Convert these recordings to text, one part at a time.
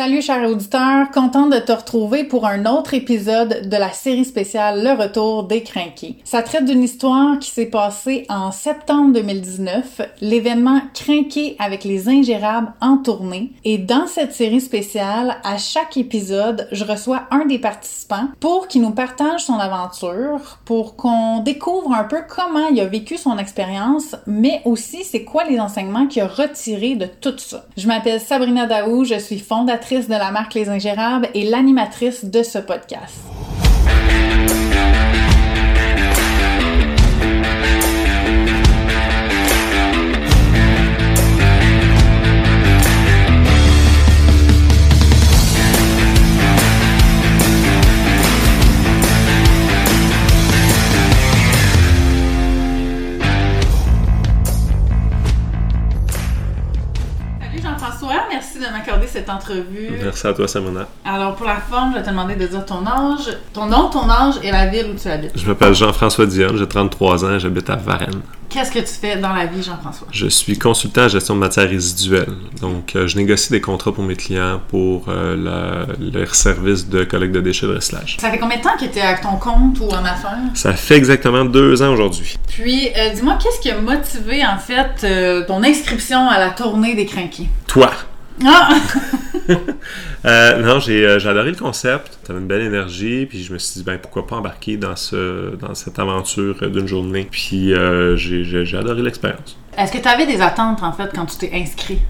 Salut chers auditeurs, contente de te retrouver pour un autre épisode de la série spéciale Le Retour des Crinqués. Ça traite d'une histoire qui s'est passée en septembre 2019, l'événement Crinqué avec les ingérables en tournée. Et dans cette série spéciale, à chaque épisode, je reçois un des participants pour qu'il nous partage son aventure, pour qu'on découvre un peu comment il a vécu son expérience, mais aussi c'est quoi les enseignements qu'il a retirés de tout ça. Je m'appelle Sabrina Daou, je suis fondatrice de la marque Les Ingérables et l'animatrice de ce podcast. De m'accorder cette entrevue. Merci à toi, Samona. Alors pour la forme, je vais te demander de dire ton âge, ton nom, ton âge et la ville où tu habites. Je m'appelle Jean-François Dionne, j'ai 33 ans, j'habite à Varennes. Qu'est-ce que tu fais dans la vie, Jean-François? Je suis consultant en gestion de matières résiduelles. Donc, euh, je négocie des contrats pour mes clients pour euh, la- leur service de collecte de déchets de recyclage. Ça fait combien de temps que tu es à ton compte ou en affaires? Ça fait exactement deux ans aujourd'hui. Puis, euh, dis-moi, qu'est-ce qui a motivé, en fait, euh, ton inscription à la tournée des crinqués? Toi! Ah! Euh, non, j'ai euh, j'ai adoré le concept. T'avais une belle énergie, puis je me suis dit, ben pourquoi pas embarquer dans, ce, dans cette aventure euh, d'une journée. Puis j'ai adoré l'expérience. Est-ce que tu avais des attentes, en fait, quand tu t'es inscrit?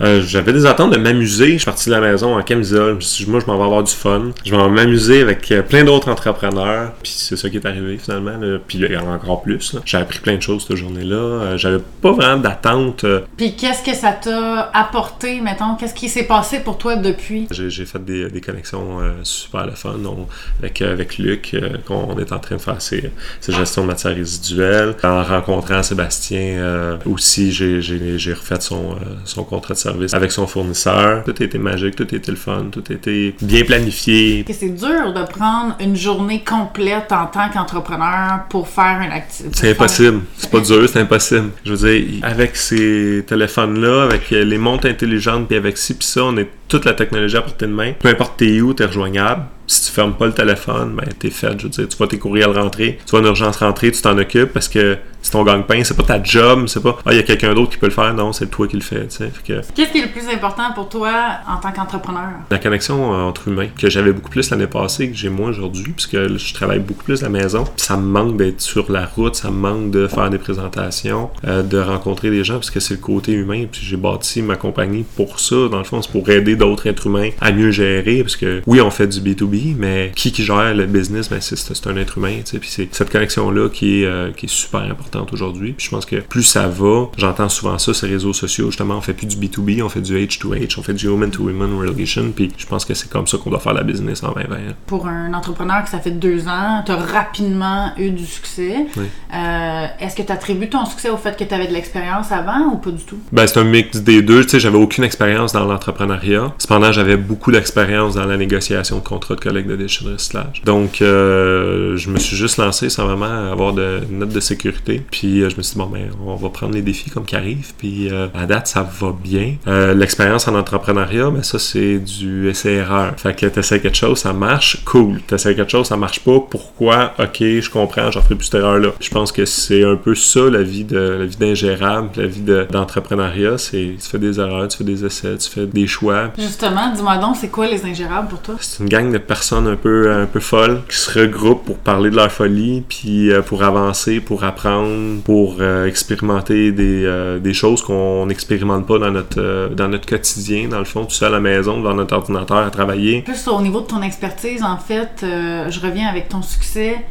Euh, J'avais des attentes de m'amuser. Je suis parti de la maison en camisole. Je me suis dit, moi, je m'en vais avoir du fun. Je vais m'amuser avec euh, plein d'autres entrepreneurs. Puis c'est ça qui est arrivé finalement. là. Puis il y en a encore plus. J'ai appris plein de choses cette journée-là. Euh, J'avais pas vraiment d'attente. Puis, qu'est-ce que ça t'a apporté, mettons? Qu'est-ce qui s'est passé pour toi depuis? J'ai fait des, des connexions euh, super le fun on- avec, avec Luc, euh, qu'on est en train de faire ces, ces gestions de matières résiduelles. En rencontrant Sébastien aussi, j'ai- refait son, son contrat de service avec son fournisseur. Tout était magique, tout était le fun, tout était bien planifié. C'est dur de prendre une journée complète en tant qu'entrepreneur pour faire une activité. C'est impossible. C'est pas dur, c'est impossible. Je veux dire, avec ces téléphones-là, avec euh, les montres intelligentes, puis avec ci, puis ça, on a toute la technologie à portée de main. Peu importe t'es où, t'es rejoignable. Si tu fermes pas le téléphone, ben t'es fait. Je veux dire, tu vois tes courriels rentrer, tu vois une urgence rentrer, tu t'en occupes parce que c'est ton gagne-pain, c'est pas ta job, c'est pas ah il y a quelqu'un d'autre qui peut le faire, non, c'est toi qui le fais. Tu sais, Fait que Qu'est-ce qui est le plus important pour toi en tant qu'entrepreneur? la connexion euh, entre humains que j'avais beaucoup plus l'année passée que j'ai moins aujourd'hui puisque je travaille beaucoup plus à la maison Puis ça me manque d'être sur la route ça me manque de faire des présentations euh, de rencontrer des gens parce que c'est le côté humain puis j'ai bâti ma compagnie pour ça dans le fond c'est pour aider d'autres êtres humains à mieux gérer parce que oui on fait du B2B mais qui qui gère le business ben c'est, c'est un être humain tu sais puis c'est cette connexion là qui est euh, qui est super importante aujourd'hui puis je pense que plus ça va j'entends souvent ça ces réseaux sociaux justement on fait plus du B2B on fait du H2H on fait du human to human relation puis je pense que c'est comme ça qu'on doit faire la business en 2020 hein. Pour un entrepreneur que ça fait deux ans, tu as rapidement eu du succès. Oui. Euh, Est-ce que tu attribues ton succès au fait que tu avais de l'expérience avant ou pas du tout? Ben, c'est un mix des deux. Tu sais, j'avais aucune expérience dans l'entrepreneuriat. Cependant, j'avais beaucoup d'expérience dans la négociation de contrats de collecte de déchets de recyclage. Donc, euh, je me suis juste lancé sans vraiment avoir de note de sécurité. Puis, euh, je me suis dit, bon, ben, on va prendre les défis comme qui arrivent. Puis, euh, à date, ça va bien. Euh, L'expérience en entrepreneuriat, ben, ça, c'est du essai-erreur. Fait que t'essaies quelque chose, ça marche, cool. T'essaies quelque chose, ça marche pas, pourquoi? Ok, je comprends, j'en ferai plus cette erreur-là. Je pense que c'est un peu ça, la vie de la vie d'ingérable, la vie de- d'entrepreneuriat. c'est tu fais des erreurs, tu fais des essais, tu fais des choix. Justement, dis-moi donc, c'est quoi les ingérables pour toi? C'est une gang de personnes un peu, un peu folles qui se regroupent pour parler de leur folie, puis pour avancer, pour apprendre, pour euh, expérimenter des, euh, des choses qu'on n'expérimente pas dans notre, euh, dans notre quotidien, dans le fond, tout seul à la maison, devant notre ordinateur à travailler. Plus au niveau de ton expertise, en fait, je reviens avec ton succès.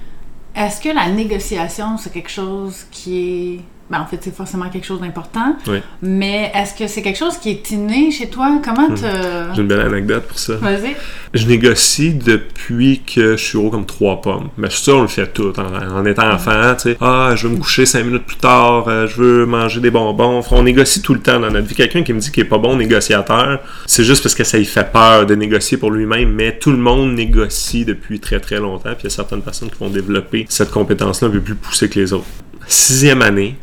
Est-ce que la négociation, c'est quelque chose qui est... Ben, en fait, c'est forcément quelque chose d'important. Oui. Mais est-ce que c'est quelque chose qui est inné chez toi? Comment te... J'ai une belle anecdote pour ça. Vas-y. Je négocie depuis que je suis haut comme trois pommes. Mais ça, on le fait tout. En, en étant enfant, tu sais, ah, je veux me coucher cinq minutes plus tard, euh, je veux manger des bonbons. On négocie tout le temps dans notre vie. Quelqu'un qui me dit qu'il est pas bon négociateur, c'est juste parce que ça lui fait peur de négocier pour lui-même. Mais tout le monde négocie depuis très très longtemps. Puis il y a certaines personnes qui vont développer cette compétence-là un peu plus poussée que les autres. Sixième année,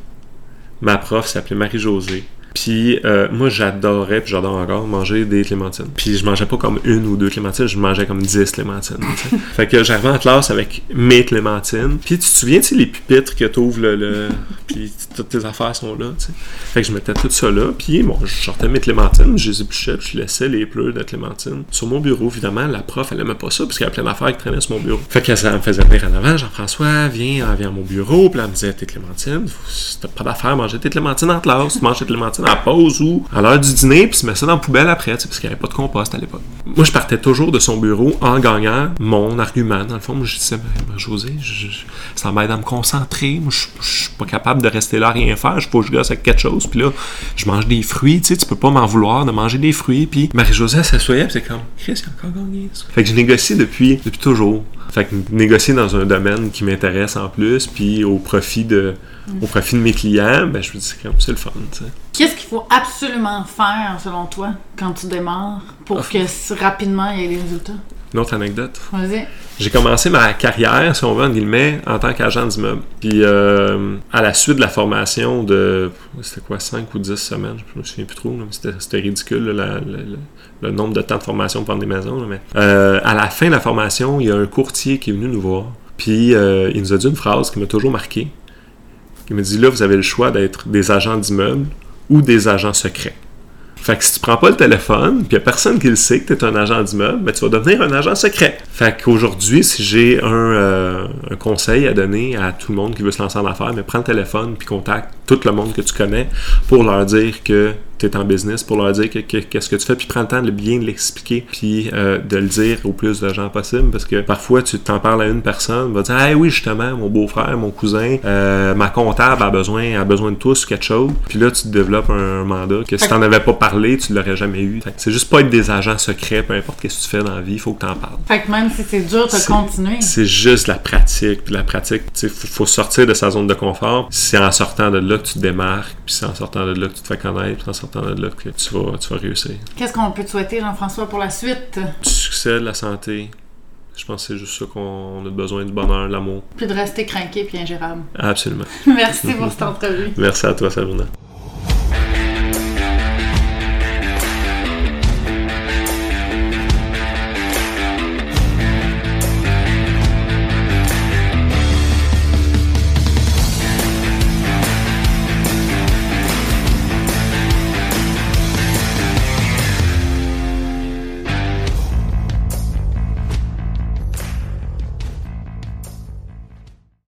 ma prof s'appelait Marie-Josée. Puis euh, moi, j'adorais, puis j'adore encore, manger des clémentines. Puis je mangeais pas comme une ou deux clémentines, je mangeais comme dix clémentines. fait que j'arrivais en classe avec mes clémentines. Puis tu te souviens, tu les pupitres que t'ouvres le... le... puis toutes tes affaires sont là, tu sais. Fait que je mettais tout ça là, puis bon, je sortais mes clémentines, je les épluchais, puis je laissais les pleurs de clémentines sur mon bureau. Évidemment, la prof, elle aimait pas ça, parce qu'il y avait plein d'affaires qui traînaient sur mon bureau. Fait que ça me faisait venir en avant, Jean-François, viens, viens à mon bureau, puis elle me disait, tes clémentines, t'as pas d'affaires, manger tes clémentines en classe, tu manges tes clémentines à la pause ou à l'heure du dîner, puis tu mets ça dans la poubelle après, parce qu'il n'y avait pas de compost à l'époque. Moi, je partais toujours de son bureau en gagnant mon argument. Dans le fond, moi, je disais, ben, José, je, ça m'aide à me concentrer. Moi, je, je, suis pas capable de rester là à rien faire. Je faut que je gosse avec quelque chose. Puis là, je mange des fruits. Tu sais, tu peux pas m'en vouloir de manger des fruits. Puis Marie-Josée, elle s'assoyait, c'est comme, Chris, il a encore gagné. Fait que je négocie depuis, depuis toujours. Fait que négocier dans un domaine qui m'intéresse en plus, puis au profit de, au profit de mes clients, ben, je me dis, c'est le fun, tu sais. Qu'est-ce qu'il faut absolument faire, selon toi, quand tu démarres, pour Ah. que rapidement il y ait des résultats? Une autre anecdote. Vas-y. J'ai commencé ma carrière, si on veut, en guillemets, en tant qu'agent d'immeuble. Puis, euh, à la suite de la formation de, c'était quoi, 5 ou 10 semaines, je me souviens plus trop, là, mais c'était, c'était ridicule, là, la- la- la- le nombre de temps de formation pour vendre des maisons. là, mais, euh, à la fin de la formation, il y a un courtier qui est venu nous voir. Puis, euh, il nous a dit une phrase qui m'a toujours marqué. Il m'a dit, là, vous avez le choix d'être des agents d'immeuble ou des agents secrets. Fait que si tu prends pas le téléphone, puis y a personne qui le sait que tu es un agent d'immeuble, ben tu vas devenir un agent secret. Fait qu'aujourd'hui, si j'ai un, euh, un conseil à donner à tout le monde qui veut se lancer en affaires, mais prends le téléphone puis contacte tout le monde que tu connais pour leur dire que tu es en business, pour leur dire que- que- qu'est-ce que tu fais, puis prends le temps de bien l'expliquer, puis euh, de le dire au plus de gens possible, parce que parfois tu t'en parles à une personne, va dire Ah oui, justement, mon beau-frère, mon cousin, euh, ma comptable a besoin, a besoin de toi sur quelque chose, puis là tu développes un mandat que si t'en avais pas parlé, tu l'aurais jamais eu. C'est juste pas être des agents secrets, peu importe ce que tu fais dans la vie, il faut que t'en parles. Fait que même si c'est dur, C'est- continué. C'est juste la pratique. Puis la pratique, tu sais, faut, faut sortir de sa zone de confort. C'est en sortant de là que tu te démarques, puis c'est en sortant de là que tu te fais connaître, puis c'est en là que tu vas, tu vas réussir. Qu'est-ce qu'on peut te souhaiter, Jean-François, pour la suite? Du succès, de la santé. Je pense que c'est juste ça qu'on a besoin, du bonheur, de l'amour. Puis de rester craqué puis ingérable. Absolument. Merci pour cette entrevue. Merci à toi, Sabrina.